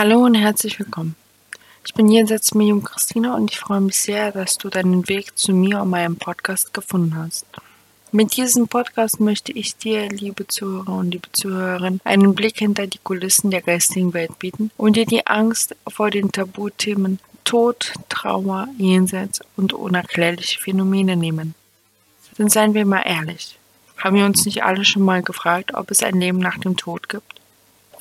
Hallo und herzlich willkommen. Ich bin jenseits Medium Christina und ich freue mich sehr, dass du deinen Weg zu mir und meinem Podcast gefunden hast. Mit diesem Podcast möchte ich dir, liebe Zuhörer und liebe Zuhörerinnen, einen Blick hinter die Kulissen der geistigen Welt bieten und dir die Angst vor den Tabuthemen Tod, Trauer, Jenseits und unerklärliche Phänomene nehmen. Denn seien wir mal ehrlich, haben wir uns nicht alle schon mal gefragt, ob es ein Leben nach dem Tod gibt?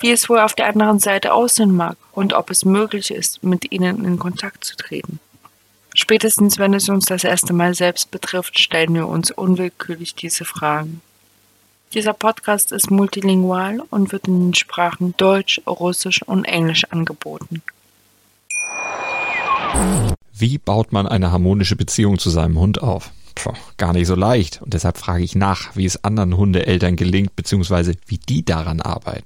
Wie es wohl auf der anderen Seite aussehen mag und ob es möglich ist, mit ihnen in Kontakt zu treten? Spätestens wenn es uns das erste Mal selbst betrifft, stellen wir uns unwillkürlich diese Fragen. Dieser Podcast ist multilingual und wird in den Sprachen Deutsch, Russisch und Englisch angeboten. Wie baut man eine harmonische Beziehung zu seinem Hund auf? Puh, gar nicht so leicht. Und deshalb frage ich nach, wie es anderen Hundeeltern gelingt, beziehungsweise wie die daran arbeiten.